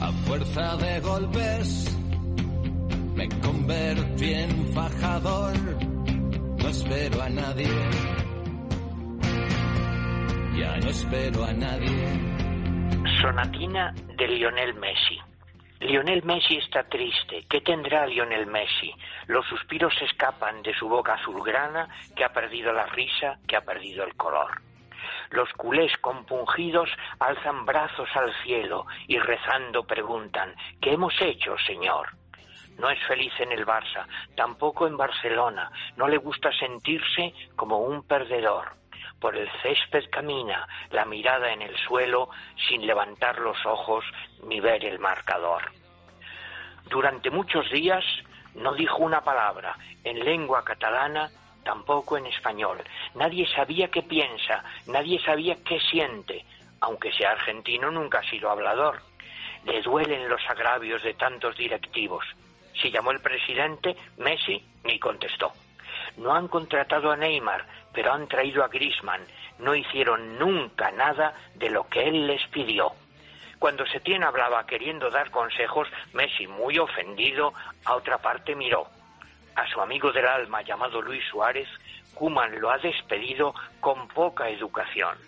A fuerza de golpes me convertí en fajador. No espero a nadie. Ya no espero a nadie. Sonatina de Lionel Messi. Lionel Messi está triste. ¿Qué tendrá Lionel Messi? Los suspiros escapan de su boca azulgrana, que ha perdido la risa, que ha perdido el color. Los culés compungidos alzan brazos al cielo y rezando preguntan, ¿qué hemos hecho, Señor? No es feliz en el Barça, tampoco en Barcelona, no le gusta sentirse como un perdedor. Por el césped camina, la mirada en el suelo, sin levantar los ojos ni ver el marcador. Durante muchos días no dijo una palabra en lengua catalana, tampoco en español. Nadie sabía qué piensa, nadie sabía qué siente, aunque sea argentino nunca ha sido hablador. Le duelen los agravios de tantos directivos. Si llamó el presidente, Messi ni contestó. No han contratado a Neymar, pero han traído a Grisman. No hicieron nunca nada de lo que él les pidió. Cuando Setién hablaba queriendo dar consejos, Messi, muy ofendido, a otra parte miró. A su amigo del alma llamado Luis Suárez, Kuman lo ha despedido con poca educación.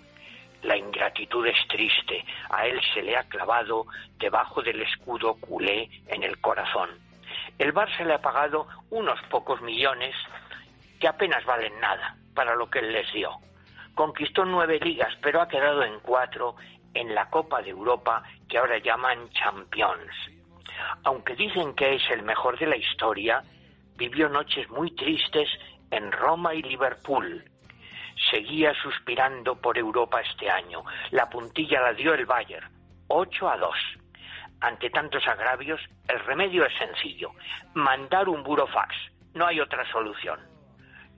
La ingratitud es triste, a él se le ha clavado debajo del escudo culé en el corazón. El Barça le ha pagado unos pocos millones que apenas valen nada para lo que él les dio. Conquistó nueve ligas, pero ha quedado en cuatro en la Copa de Europa que ahora llaman Champions. Aunque dicen que es el mejor de la historia, vivió noches muy tristes en Roma y Liverpool. Seguía suspirando por Europa este año. La puntilla la dio el Bayern, 8 a 2. Ante tantos agravios, el remedio es sencillo, mandar un burofax. No hay otra solución.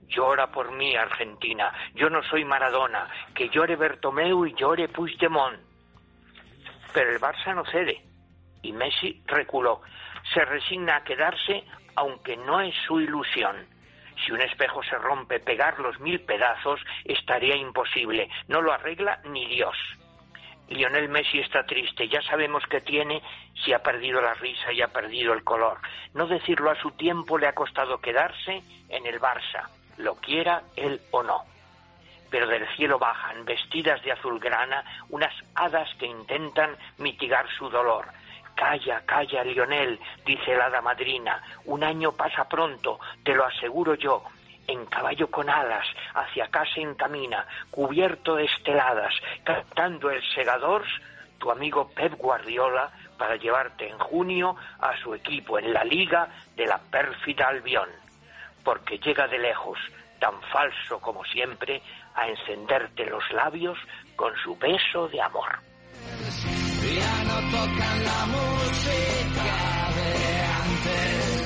Llora por mí, Argentina. Yo no soy Maradona. Que llore Bertomeu y llore Puigdemont. Pero el Barça no cede. Y Messi reculó. Se resigna a quedarse, aunque no es su ilusión. Si un espejo se rompe, pegar los mil pedazos estaría imposible. No lo arregla ni Dios. Lionel Messi está triste, ya sabemos que tiene si ha perdido la risa y ha perdido el color. No decirlo a su tiempo le ha costado quedarse en el Barça lo quiera él o no. Pero del cielo bajan, vestidas de azul grana, unas hadas que intentan mitigar su dolor. Calla, calla, Lionel, dice la hada madrina, un año pasa pronto, te lo aseguro yo. En caballo con alas, hacia casa encamina, cubierto de esteladas, cantando el segador, tu amigo Pep Guardiola, para llevarte en junio a su equipo en la liga de la pérfida Albión porque llega de lejos, tan falso como siempre, a encenderte los labios con su beso de amor ya no tocan la música de antes.